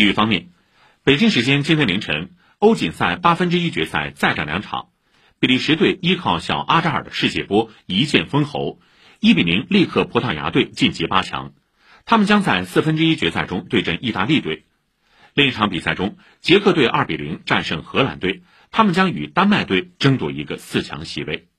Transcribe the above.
体育方面北京时间今天凌晨欧锦赛八分之一决赛再战两场比利时队依靠小阿扎尔的世界波一剑封喉一比零力克葡萄牙队晋级八强。他们将在四分之一决赛中对阵意大利队。另一场比赛中捷克队二比零战胜荷兰队他们将与丹麦队争夺一个四强席位